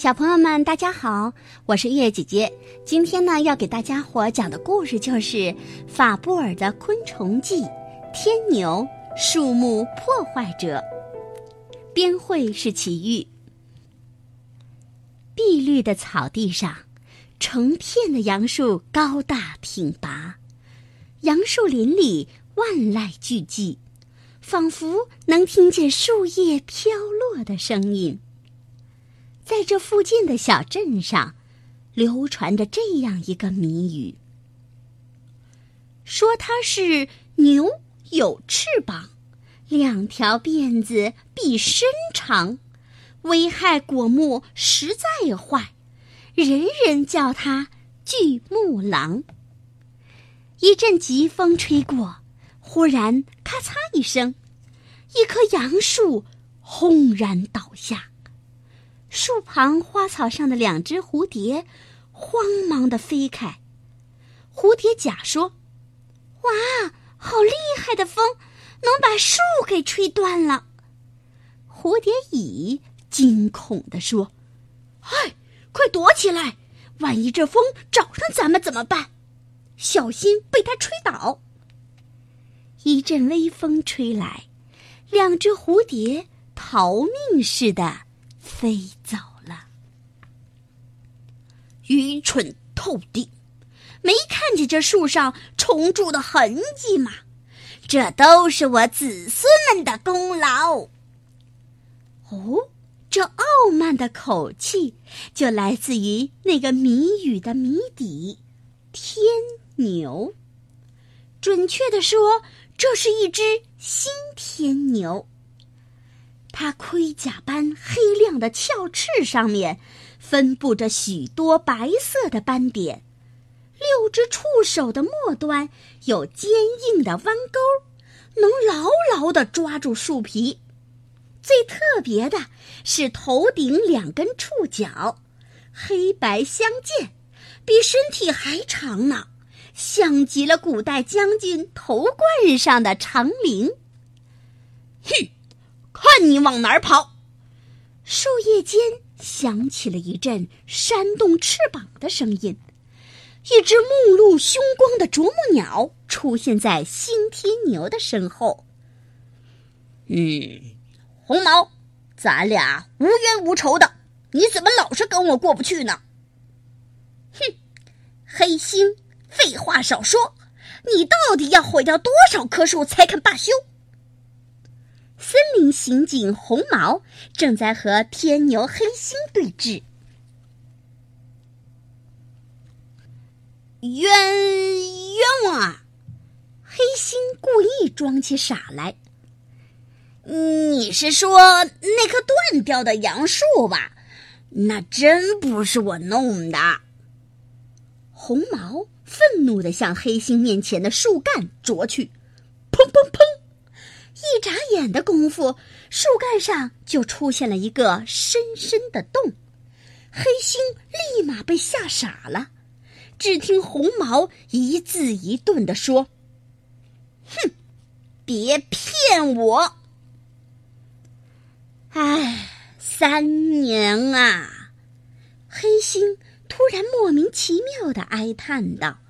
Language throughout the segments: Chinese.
小朋友们，大家好，我是月姐姐。今天呢，要给大家伙讲的故事就是法布尔的《昆虫记》，天牛，树木破坏者。边绘是奇遇。碧绿的草地上，成片的杨树高大挺拔，杨树林里万籁俱寂，仿佛能听见树叶飘落的声音。在这附近的小镇上，流传着这样一个谜语：说它是牛有翅膀，两条辫子比身长，危害果木实在坏，人人叫它巨木狼。一阵疾风吹过，忽然咔嚓一声，一棵杨树轰然倒下。树旁花草上的两只蝴蝶，慌忙的飞开。蝴蝶甲说：“哇，好厉害的风，能把树给吹断了。”蝴蝶乙惊恐的说：“嗨，快躲起来！万一这风找上咱们怎么办？小心被它吹倒。”一阵微风吹来，两只蝴蝶逃命似的。飞走了，愚蠢透顶！没看见这树上虫蛀的痕迹吗？这都是我子孙们的功劳。哦，这傲慢的口气就来自于那个谜语的谜底——天牛。准确的说，这是一只新天牛。它盔甲般黑亮的鞘翅上面，分布着许多白色的斑点，六只触手的末端有坚硬的弯钩，能牢牢地抓住树皮。最特别的是头顶两根触角，黑白相间，比身体还长呢，像极了古代将军头冠上的长翎。哼！看你往哪儿跑！树叶间响起了一阵扇动翅膀的声音，一只目露凶光的啄木鸟出现在新天牛的身后。嗯，红毛，咱俩无冤无仇的，你怎么老是跟我过不去呢？哼，黑星，废话少说，你到底要毁掉多少棵树才肯罢休？森林刑警红毛正在和天牛黑心对峙。冤冤枉啊！黑心故意装起傻来。你是说那棵断掉的杨树吧？那真不是我弄的。红毛愤怒的向黑心面前的树干啄去，砰砰砰！一眨眼的功夫，树干上就出现了一个深深的洞。黑星立马被吓傻了。只听红毛一字一顿地说：“哼，别骗我！哎，三年啊！”黑星突然莫名其妙的哀叹道：“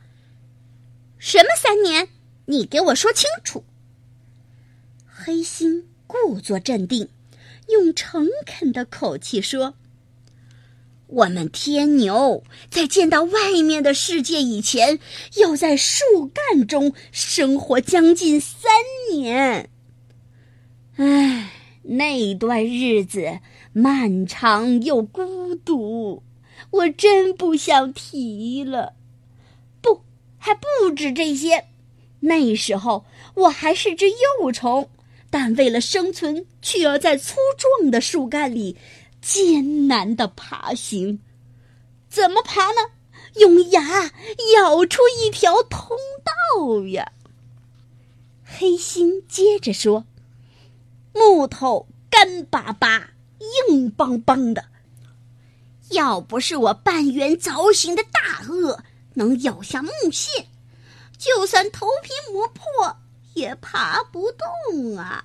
什么三年？你给我说清楚！”黑心故作镇定，用诚恳的口气说：“我们天牛在见到外面的世界以前，要在树干中生活将近三年。唉，那段日子漫长又孤独，我真不想提了。不，还不止这些。那时候我还是只幼虫。”但为了生存，却要在粗壮的树干里艰难的爬行。怎么爬呢？用牙咬出一条通道呀！黑心接着说：“木头干巴巴、硬邦邦的，要不是我半圆凿形的大颚能咬下木屑，就算头皮磨破。”也爬不动啊！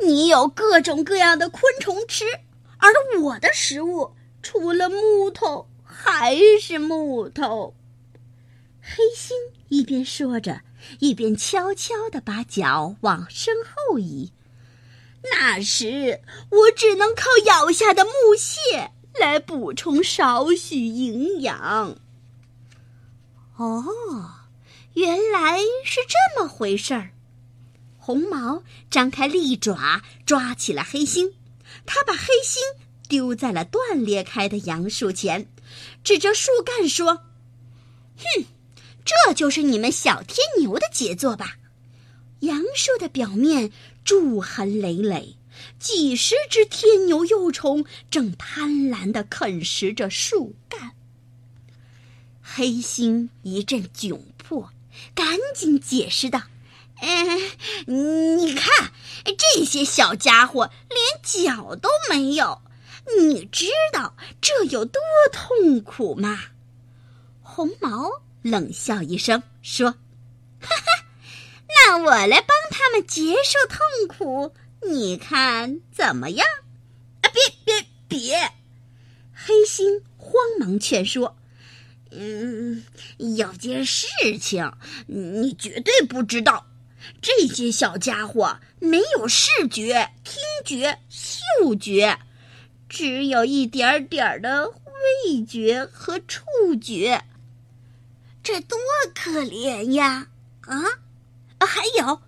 你有各种各样的昆虫吃，而我的食物除了木头还是木头。黑心一边说着，一边悄悄地把脚往身后移。那时我只能靠咬下的木屑来补充少许营养。哦，原来是这么回事儿。红毛张开利爪抓起了黑心，他把黑心丢在了断裂开的杨树前，指着树干说：“哼，这就是你们小天牛的杰作吧？”杨树的表面蛀痕累累，几十只天牛幼虫正贪婪地啃食着树干。黑心一阵窘迫，赶紧解释道。嗯，你看，这些小家伙连脚都没有，你知道这有多痛苦吗？红毛冷笑一声说：“哈 哈，那我来帮他们结束痛苦，你看怎么样？”啊，别别别！黑心慌忙劝说：“嗯，有件事情你绝对不知道。”这些小家伙没有视觉、听觉、嗅觉，只有一点点的味觉和触觉。这多可怜呀！啊，还有，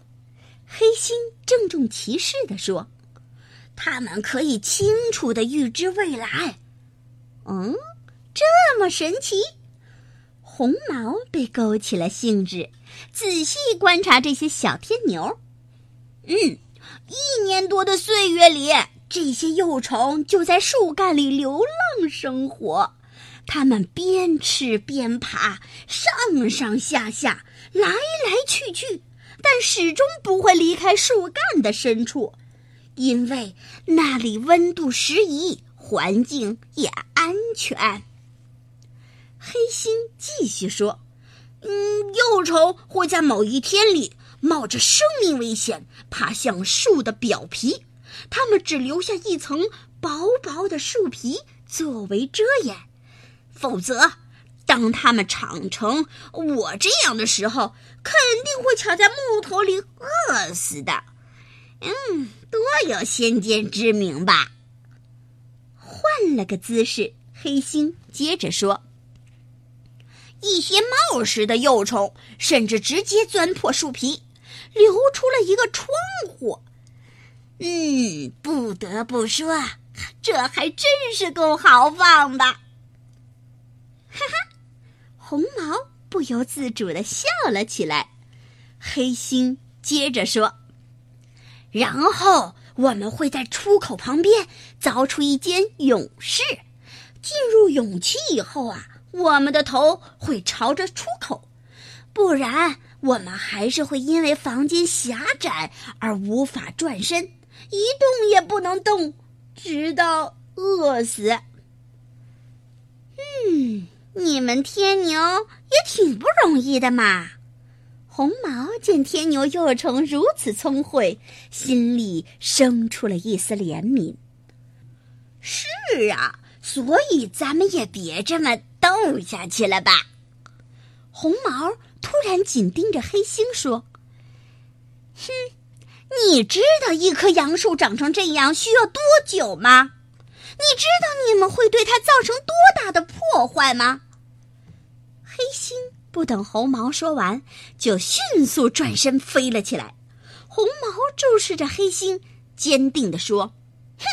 黑心郑重其事地说：“他们可以清楚的预知未来。”嗯，这么神奇？红毛被勾起了兴致，仔细观察这些小天牛。嗯，一年多的岁月里，这些幼虫就在树干里流浪生活。它们边吃边爬，上上下下，来来去去，但始终不会离开树干的深处，因为那里温度适宜，环境也安全。黑心继续说：“嗯，幼虫会在某一天里冒着生命危险爬向树的表皮，它们只留下一层薄薄的树皮作为遮掩。否则，当它们长成我这样的时候，肯定会卡在木头里饿死的。嗯，多有先见之明吧！”换了个姿势，黑心接着说。一些冒失的幼虫甚至直接钻破树皮，留出了一个窗户。嗯，不得不说，这还真是够豪放的。哈哈，红毛不由自主的笑了起来。黑心接着说：“然后我们会在出口旁边凿出一间勇室，进入勇气以后啊。”我们的头会朝着出口，不然我们还是会因为房间狭窄而无法转身，一动也不能动，直到饿死。嗯，你们天牛也挺不容易的嘛。红毛见天牛幼虫如此聪慧，心里生出了一丝怜悯。是啊。所以咱们也别这么斗下去了吧？红毛突然紧盯着黑星说：“哼，你知道一棵杨树长成这样需要多久吗？你知道你们会对它造成多大的破坏吗？”黑星不等红毛说完，就迅速转身飞了起来。红毛注视着黑星，坚定地说：“哼。”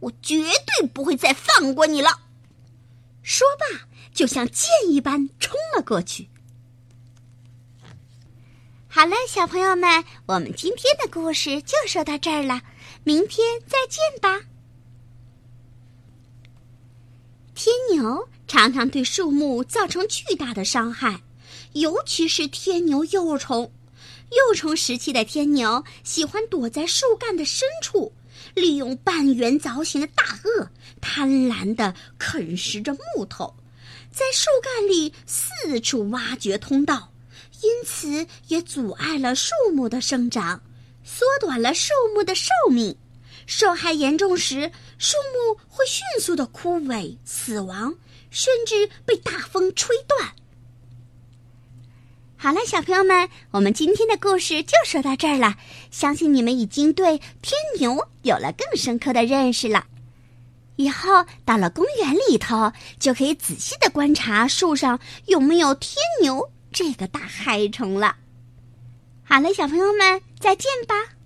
我绝对不会再放过你了！说罢，就像箭一般冲了过去。好了，小朋友们，我们今天的故事就说到这儿了，明天再见吧。天牛常常对树木造成巨大的伤害，尤其是天牛幼虫。幼虫时期的天牛喜欢躲在树干的深处。利用半圆凿形的大颚，贪婪地啃食着木头，在树干里四处挖掘通道，因此也阻碍了树木的生长，缩短了树木的寿命。受害严重时，树木会迅速的枯萎、死亡，甚至被大风吹断。好了，小朋友们，我们今天的故事就说到这儿了。相信你们已经对天牛有了更深刻的认识了。以后到了公园里头，就可以仔细的观察树上有没有天牛这个大害虫了。好了，小朋友们，再见吧。